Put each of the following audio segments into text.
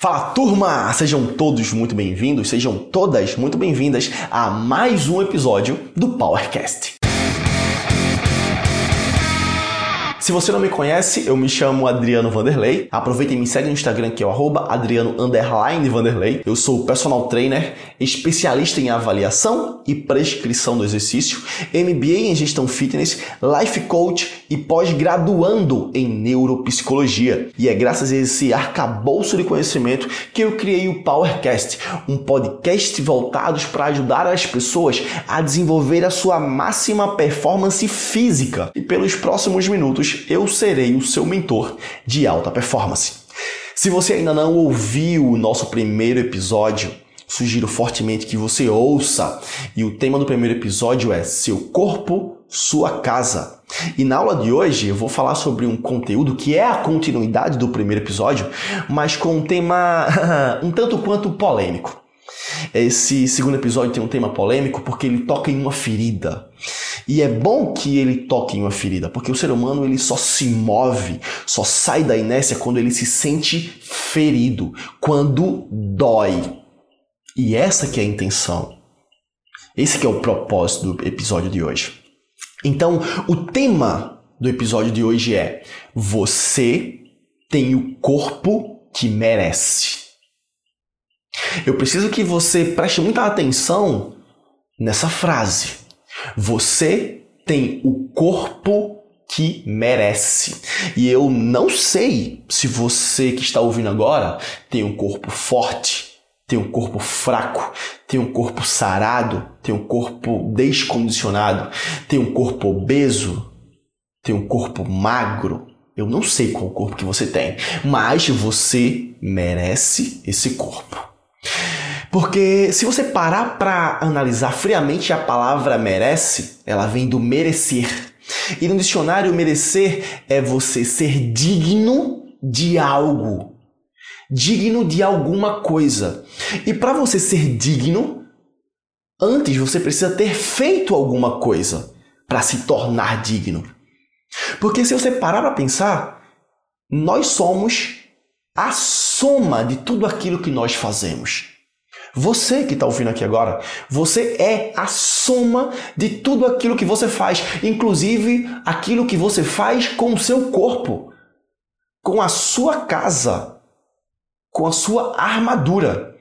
Fala turma! Sejam todos muito bem-vindos, sejam todas muito bem-vindas a mais um episódio do PowerCast. Se você não me conhece, eu me chamo Adriano Vanderlei. Aproveita e me segue no Instagram que é o Adriano Vanderlei. Eu sou personal trainer, especialista em avaliação e prescrição do exercício, MBA em gestão fitness, life coach e pós-graduando em neuropsicologia. E é graças a esse arcabouço de conhecimento que eu criei o PowerCast, um podcast voltado para ajudar as pessoas a desenvolver a sua máxima performance física. E pelos próximos minutos eu serei o seu mentor de alta performance. Se você ainda não ouviu o nosso primeiro episódio, sugiro fortemente que você ouça. E o tema do primeiro episódio é Seu Corpo, Sua Casa. E na aula de hoje eu vou falar sobre um conteúdo que é a continuidade do primeiro episódio, mas com um tema um tanto quanto polêmico. Esse segundo episódio tem um tema polêmico porque ele toca em uma ferida. E é bom que ele toque em uma ferida, porque o ser humano ele só se move, só sai da inércia quando ele se sente ferido, quando dói. E essa que é a intenção. Esse que é o propósito do episódio de hoje. Então, o tema do episódio de hoje é: você tem o corpo que merece. Eu preciso que você preste muita atenção nessa frase. Você tem o corpo que merece. E eu não sei se você que está ouvindo agora tem um corpo forte, tem um corpo fraco, tem um corpo sarado, tem um corpo descondicionado, tem um corpo obeso, tem um corpo magro. Eu não sei qual corpo que você tem, mas você merece esse corpo. Porque se você parar para analisar friamente a palavra merece, ela vem do merecer. E no dicionário, merecer é você ser digno de algo. Digno de alguma coisa. E para você ser digno, antes você precisa ter feito alguma coisa para se tornar digno. Porque se você parar para pensar, nós somos a soma de tudo aquilo que nós fazemos. Você que está ouvindo aqui agora, você é a soma de tudo aquilo que você faz, inclusive aquilo que você faz com o seu corpo, com a sua casa, com a sua armadura.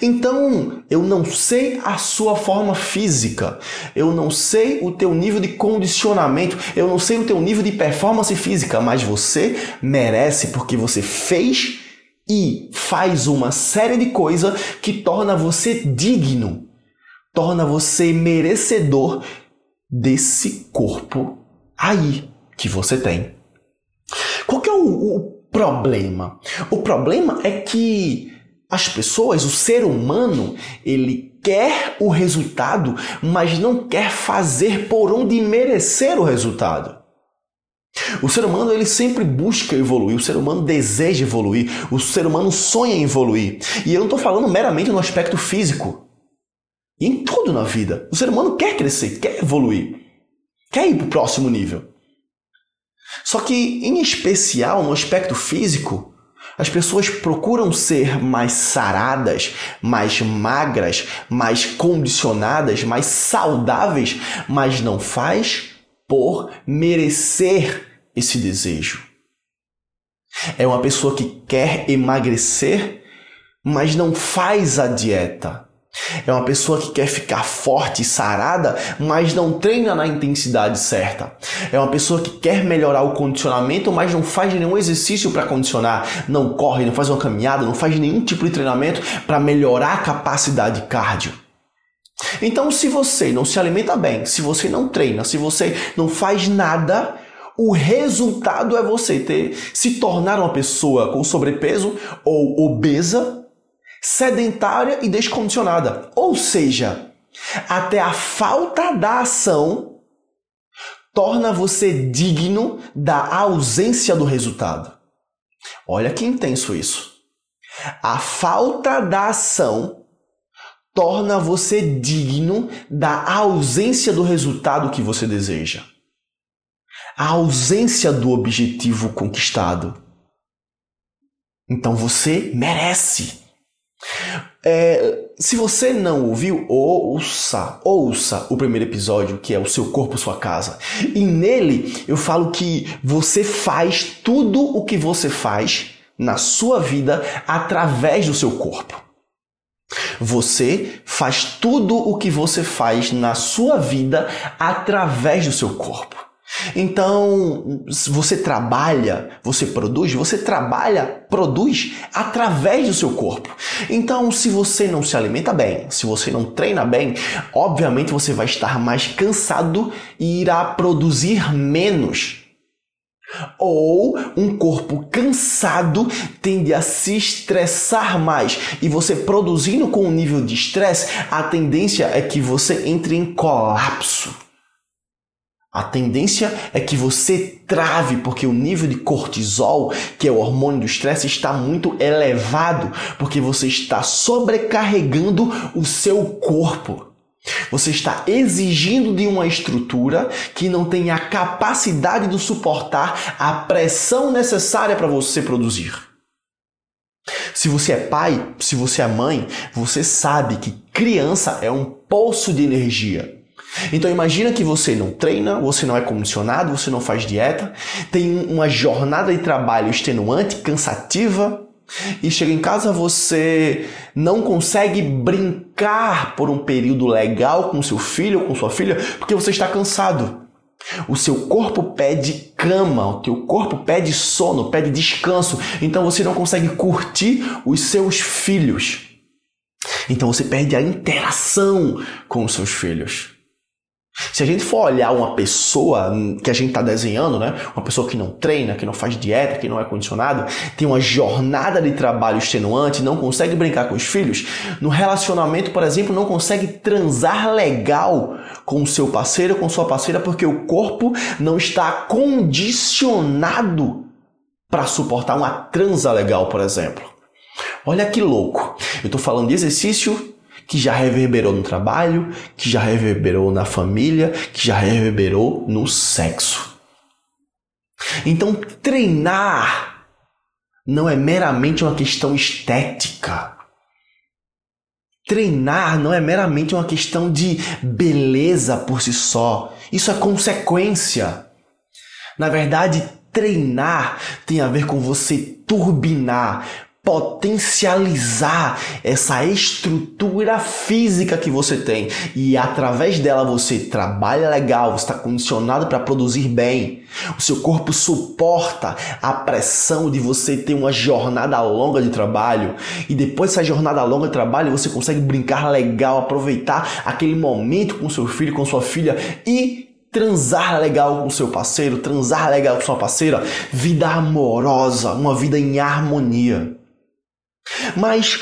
Então, eu não sei a sua forma física, eu não sei o teu nível de condicionamento, eu não sei o teu nível de performance física, mas você merece porque você fez e faz uma série de coisas que torna você digno, torna você merecedor desse corpo aí que você tem. Qual que é o, o problema? O problema é que as pessoas, o ser humano, ele quer o resultado, mas não quer fazer por onde merecer o resultado. O ser humano ele sempre busca evoluir, o ser humano deseja evoluir, o ser humano sonha em evoluir. E eu não estou falando meramente no aspecto físico. E em tudo na vida. O ser humano quer crescer, quer evoluir, quer ir para o próximo nível. Só que, em especial no aspecto físico, as pessoas procuram ser mais saradas, mais magras, mais condicionadas, mais saudáveis, mas não faz por merecer esse desejo. É uma pessoa que quer emagrecer, mas não faz a dieta. É uma pessoa que quer ficar forte e sarada, mas não treina na intensidade certa. É uma pessoa que quer melhorar o condicionamento, mas não faz nenhum exercício para condicionar, não corre, não faz uma caminhada, não faz nenhum tipo de treinamento para melhorar a capacidade cardio. Então, se você não se alimenta bem, se você não treina, se você não faz nada, o resultado é você ter se tornar uma pessoa com sobrepeso ou obesa, sedentária e descondicionada. Ou seja, até a falta da ação torna você digno da ausência do resultado. Olha que intenso isso. A falta da ação torna você digno da ausência do resultado que você deseja. A ausência do objetivo conquistado. Então você merece. É, se você não ouviu, ouça, ouça o primeiro episódio, que é o seu corpo, sua casa. E nele eu falo que você faz tudo o que você faz na sua vida através do seu corpo. Você faz tudo o que você faz na sua vida através do seu corpo. Então, você trabalha, você produz, você trabalha, produz através do seu corpo. Então, se você não se alimenta bem, se você não treina bem, obviamente você vai estar mais cansado e irá produzir menos. Ou um corpo cansado tende a se estressar mais e você produzindo com um nível de estresse, a tendência é que você entre em colapso. A tendência é que você trave, porque o nível de cortisol, que é o hormônio do estresse, está muito elevado, porque você está sobrecarregando o seu corpo. Você está exigindo de uma estrutura que não tem a capacidade de suportar a pressão necessária para você produzir. Se você é pai, se você é mãe, você sabe que criança é um poço de energia. Então imagina que você não treina, você não é condicionado, você não faz dieta, tem uma jornada de trabalho extenuante, cansativa, e chega em casa você não consegue brincar por um período legal com seu filho ou com sua filha porque você está cansado. O seu corpo pede cama, o teu corpo pede sono, pede descanso, então você não consegue curtir os seus filhos. Então você perde a interação com os seus filhos. Se a gente for olhar uma pessoa que a gente está desenhando, né? Uma pessoa que não treina, que não faz dieta, que não é condicionado, tem uma jornada de trabalho extenuante, não consegue brincar com os filhos, no relacionamento, por exemplo, não consegue transar legal com o seu parceiro com sua parceira porque o corpo não está condicionado para suportar uma transa legal, por exemplo. Olha que louco. Eu estou falando de exercício que já reverberou no trabalho, que já reverberou na família, que já reverberou no sexo. Então, treinar não é meramente uma questão estética. Treinar não é meramente uma questão de beleza por si só. Isso é consequência. Na verdade, treinar tem a ver com você turbinar, potencializar essa estrutura física que você tem e através dela você trabalha legal, você está condicionado para produzir bem. O seu corpo suporta a pressão de você ter uma jornada longa de trabalho e depois dessa jornada longa de trabalho você consegue brincar legal, aproveitar aquele momento com seu filho, com sua filha e transar legal com seu parceiro, transar legal com sua parceira, vida amorosa, uma vida em harmonia. Mas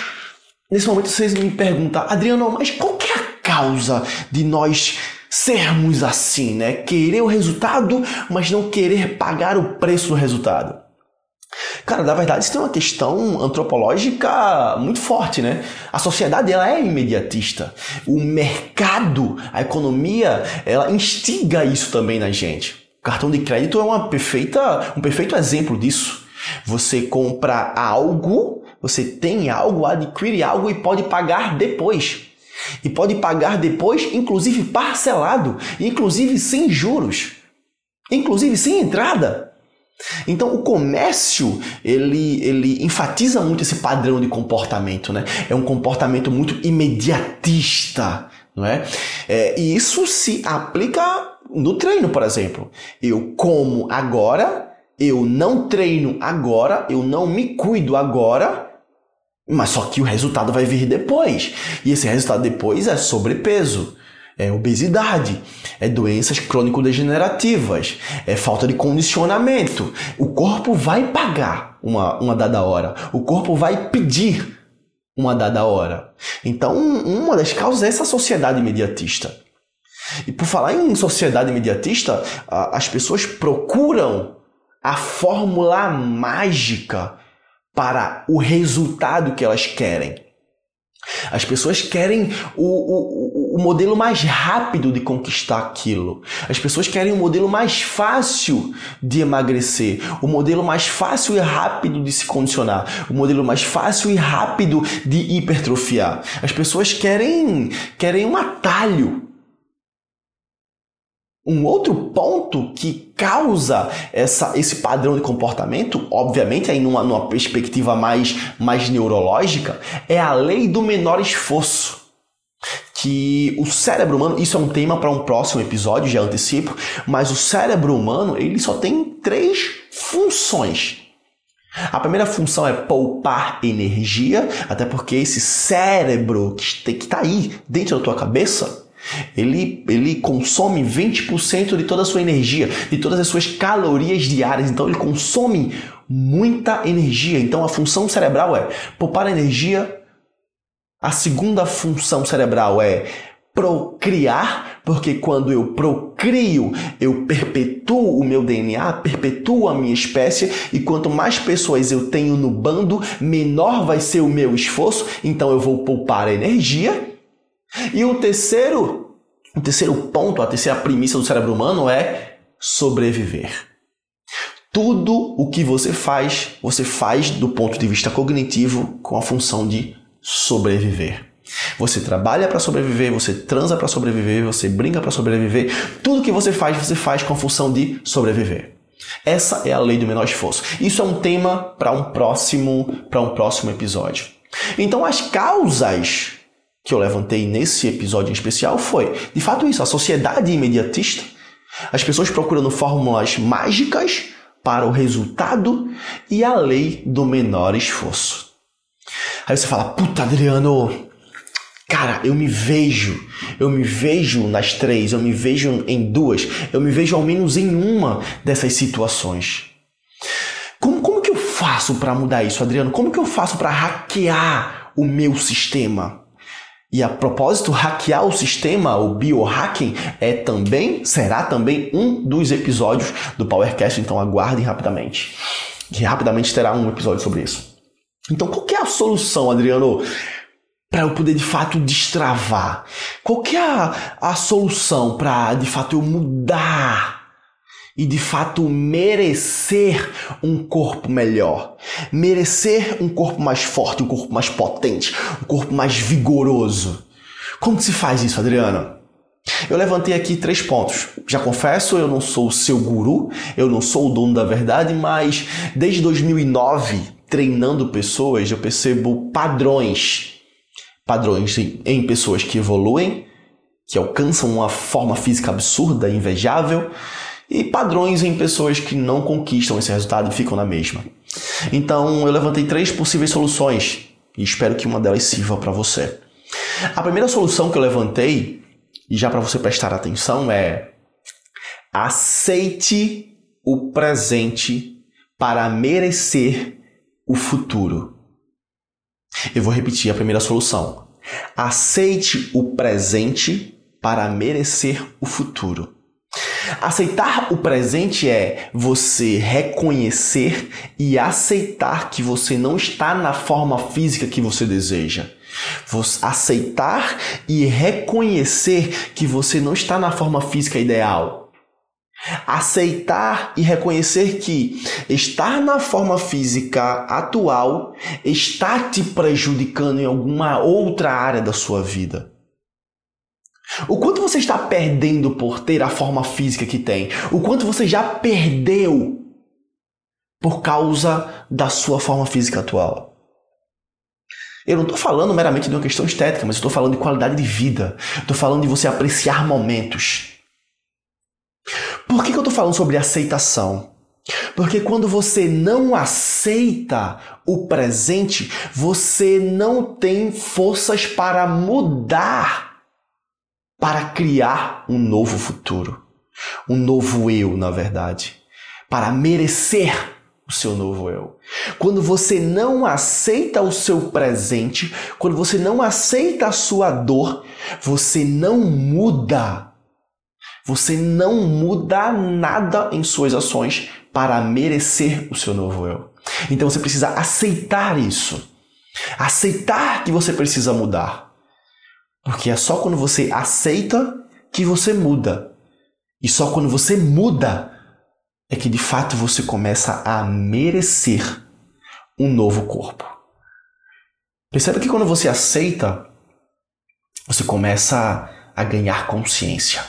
nesse momento vocês me perguntam, Adriano, mas qual que é a causa de nós sermos assim, né? Querer o resultado, mas não querer pagar o preço do resultado. Cara, na verdade, isso tem uma questão antropológica muito forte, né? A sociedade ela é imediatista. O mercado, a economia, ela instiga isso também na gente. O cartão de crédito é uma perfeita, um perfeito exemplo disso. Você compra algo você tem algo, adquire algo e pode pagar depois. E pode pagar depois, inclusive parcelado, inclusive sem juros, inclusive sem entrada. Então o comércio ele, ele enfatiza muito esse padrão de comportamento, né? É um comportamento muito imediatista, não é? é e isso se aplica no treino, por exemplo. Eu como agora, eu não treino agora, eu não me cuido agora, mas só que o resultado vai vir depois. E esse resultado depois é sobrepeso, é obesidade, é doenças crônico-degenerativas, é falta de condicionamento. O corpo vai pagar uma, uma dada hora. O corpo vai pedir uma dada hora. Então, uma das causas é essa sociedade imediatista. E por falar em sociedade imediatista, as pessoas procuram a fórmula mágica para o resultado que elas querem. As pessoas querem o, o, o modelo mais rápido de conquistar aquilo. As pessoas querem o modelo mais fácil de emagrecer, o modelo mais fácil e rápido de se condicionar, o modelo mais fácil e rápido de hipertrofiar. As pessoas querem querem um atalho. Um outro ponto que causa essa, esse padrão de comportamento, obviamente aí numa, numa perspectiva mais, mais neurológica, é a lei do menor esforço que o cérebro humano, isso é um tema para um próximo episódio, já antecipo, mas o cérebro humano, ele só tem três funções. A primeira função é poupar energia, até porque esse cérebro que está aí dentro da tua cabeça, ele, ele consome 20% de toda a sua energia, de todas as suas calorias diárias. Então ele consome muita energia. Então a função cerebral é poupar energia, a segunda função cerebral é procriar, porque quando eu procrio, eu perpetuo o meu DNA, perpetuo a minha espécie, e quanto mais pessoas eu tenho no bando, menor vai ser o meu esforço, então eu vou poupar energia. E o terceiro, o terceiro ponto, a terceira premissa do cérebro humano é sobreviver. Tudo o que você faz, você faz do ponto de vista cognitivo com a função de sobreviver. Você trabalha para sobreviver, você transa para sobreviver, você brinca para sobreviver. Tudo que você faz, você faz com a função de sobreviver. Essa é a lei do menor esforço. Isso é um tema para um próximo para um próximo episódio. Então as causas que eu levantei nesse episódio em especial foi, de fato isso, a sociedade imediatista, as pessoas procurando fórmulas mágicas para o resultado e a lei do menor esforço. Aí você fala, puta, Adriano, cara, eu me vejo, eu me vejo nas três, eu me vejo em duas, eu me vejo ao menos em uma dessas situações. Como, como que eu faço para mudar isso, Adriano? Como que eu faço para hackear o meu sistema? E a propósito, hackear o sistema, o biohacking, é também, será também um dos episódios do PowerCast, então aguardem rapidamente. Que rapidamente terá um episódio sobre isso. Então, qual é a solução, Adriano, para eu poder de fato destravar? Qual é a, a solução para de fato eu mudar e de fato merecer um corpo melhor? Merecer um corpo mais forte, um corpo mais potente, um corpo mais vigoroso? Como se faz isso, Adriano? Eu levantei aqui três pontos. Já confesso, eu não sou o seu guru, eu não sou o dono da verdade, mas desde 2009 treinando pessoas, eu percebo padrões. Padrões em pessoas que evoluem, que alcançam uma forma física absurda, invejável, e padrões em pessoas que não conquistam esse resultado e ficam na mesma. Então, eu levantei três possíveis soluções e espero que uma delas sirva para você. A primeira solução que eu levantei, e já para você prestar atenção, é aceite o presente para merecer o futuro. Eu vou repetir a primeira solução. Aceite o presente para merecer o futuro. Aceitar o presente é você reconhecer e aceitar que você não está na forma física que você deseja. Aceitar e reconhecer que você não está na forma física ideal. Aceitar e reconhecer que estar na forma física atual está te prejudicando em alguma outra área da sua vida. O quanto você está perdendo por ter a forma física que tem? O quanto você já perdeu por causa da sua forma física atual? Eu não estou falando meramente de uma questão estética, mas estou falando de qualidade de vida. Estou falando de você apreciar momentos. Por que, que eu estou falando sobre aceitação? Porque quando você não aceita o presente, você não tem forças para mudar, para criar um novo futuro, um novo eu, na verdade, para merecer o seu novo eu. Quando você não aceita o seu presente, quando você não aceita a sua dor, você não muda você não muda nada em suas ações para merecer o seu novo eu. Então você precisa aceitar isso. Aceitar que você precisa mudar. Porque é só quando você aceita que você muda. E só quando você muda é que de fato você começa a merecer um novo corpo. Perceba que quando você aceita, você começa a ganhar consciência.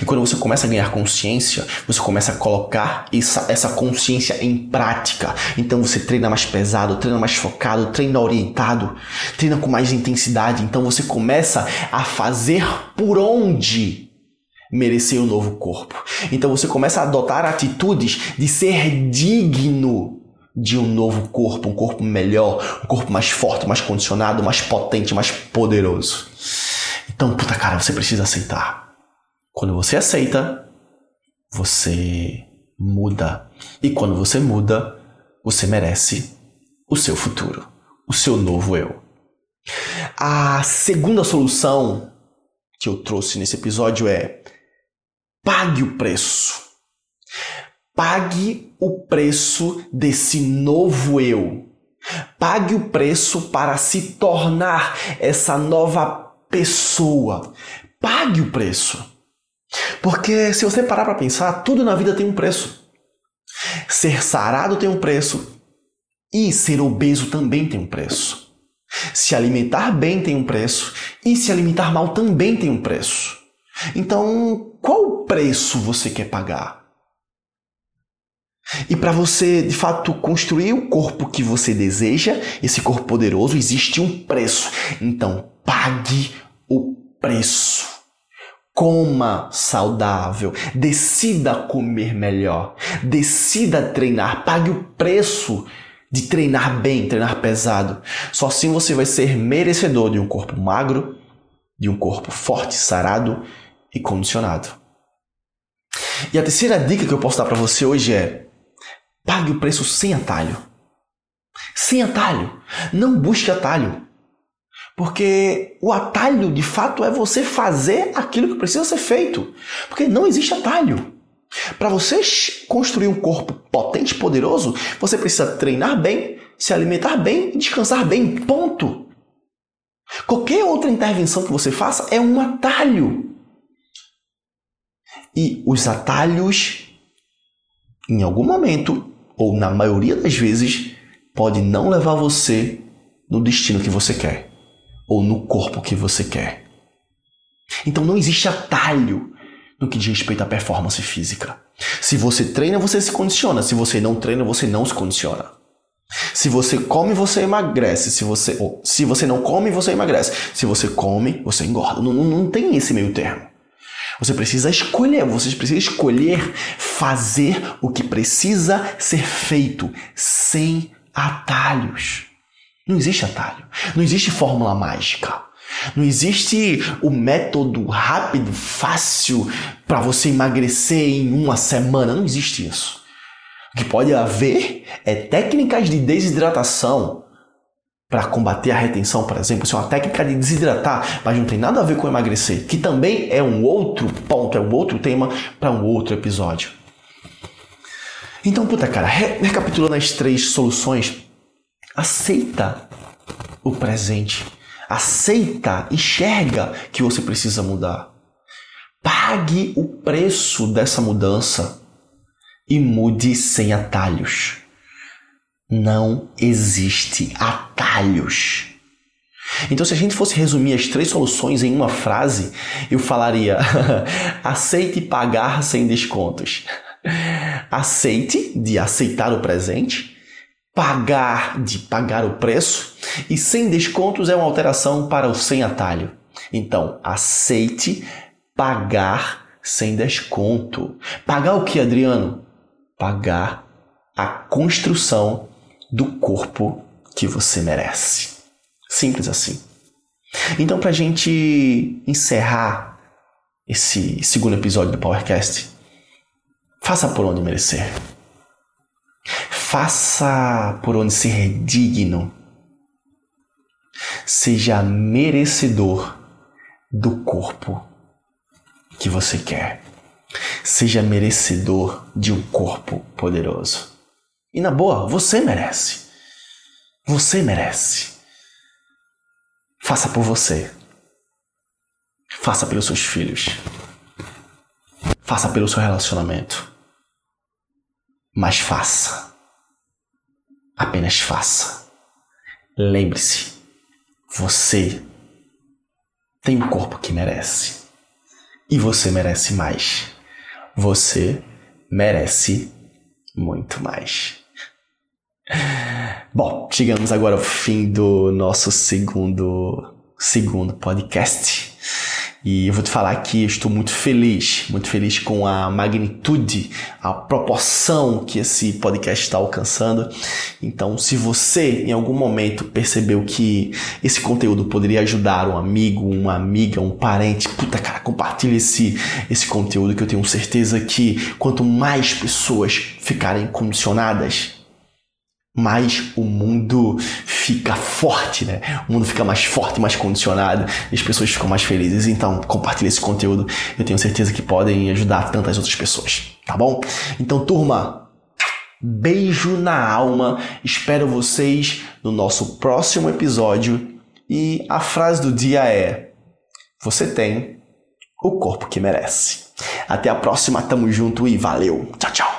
E quando você começa a ganhar consciência, você começa a colocar essa, essa consciência em prática. Então você treina mais pesado, treina mais focado, treina orientado, treina com mais intensidade. Então você começa a fazer por onde merecer um novo corpo. Então você começa a adotar atitudes de ser digno de um novo corpo, um corpo melhor, um corpo mais forte, mais condicionado, mais potente, mais poderoso. Então, puta cara, você precisa aceitar. Quando você aceita, você muda. E quando você muda, você merece o seu futuro, o seu novo eu. A segunda solução que eu trouxe nesse episódio é pague o preço. Pague o preço desse novo eu. Pague o preço para se tornar essa nova pessoa. Pague o preço. Porque se você parar para pensar, tudo na vida tem um preço. Ser sarado tem um preço e ser obeso também tem um preço. Se alimentar bem tem um preço e se alimentar mal também tem um preço. Então, qual preço você quer pagar? E para você, de fato, construir o corpo que você deseja, esse corpo poderoso, existe um preço. Então, pague o preço. Coma saudável, decida comer melhor, decida treinar, pague o preço de treinar bem, treinar pesado. Só assim você vai ser merecedor de um corpo magro, de um corpo forte, sarado e condicionado. E a terceira dica que eu posso dar para você hoje é: pague o preço sem atalho. Sem atalho. Não busque atalho. Porque o atalho, de fato, é você fazer aquilo que precisa ser feito. Porque não existe atalho. Para você construir um corpo potente e poderoso, você precisa treinar bem, se alimentar bem e descansar bem. Ponto. Qualquer outra intervenção que você faça é um atalho. E os atalhos, em algum momento, ou na maioria das vezes, pode não levar você no destino que você quer ou no corpo que você quer. Então não existe atalho no que diz respeito à performance física. Se você treina, você se condiciona. Se você não treina, você não se condiciona. Se você come, você emagrece. Se você, se você não come, você emagrece. Se você come, você engorda. Não, não, não tem esse meio termo. Você precisa escolher, você precisa escolher fazer o que precisa ser feito sem atalhos. Não existe atalho. Não existe fórmula mágica. Não existe o método rápido, fácil para você emagrecer em uma semana. Não existe isso. O que pode haver é técnicas de desidratação para combater a retenção, por exemplo. Isso é uma técnica de desidratar, mas não tem nada a ver com emagrecer, que também é um outro ponto, é um outro tema para um outro episódio. Então, puta cara, recapitulando as três soluções Aceita o presente. Aceita, enxerga que você precisa mudar. Pague o preço dessa mudança e mude sem atalhos. Não existe atalhos. Então, se a gente fosse resumir as três soluções em uma frase, eu falaria: aceite pagar sem descontos. Aceite de aceitar o presente pagar de pagar o preço e sem descontos é uma alteração para o sem atalho. Então, aceite pagar sem desconto. Pagar o que, Adriano? Pagar a construção do corpo que você merece. Simples assim. Então, para a gente encerrar esse segundo episódio do PowerCast, faça por onde merecer. Faça por onde ser digno. Seja merecedor do corpo que você quer. Seja merecedor de um corpo poderoso. E na boa, você merece. Você merece. Faça por você. Faça pelos seus filhos. Faça pelo seu relacionamento. Mas faça. Apenas faça. Lembre-se, você tem o corpo que merece. E você merece mais. Você merece muito mais. Bom, chegamos agora ao fim do nosso segundo segundo podcast. E eu vou te falar que estou muito feliz, muito feliz com a magnitude, a proporção que esse podcast está alcançando. Então, se você em algum momento percebeu que esse conteúdo poderia ajudar um amigo, uma amiga, um parente, puta cara, compartilhe esse, esse conteúdo que eu tenho certeza que quanto mais pessoas ficarem condicionadas mais o mundo fica forte, né? O mundo fica mais forte, mais condicionado e as pessoas ficam mais felizes. Então, compartilhe esse conteúdo. Eu tenho certeza que podem ajudar tantas outras pessoas, tá bom? Então, turma, beijo na alma. Espero vocês no nosso próximo episódio. E a frase do dia é: Você tem o corpo que merece. Até a próxima, tamo junto e valeu. Tchau, tchau.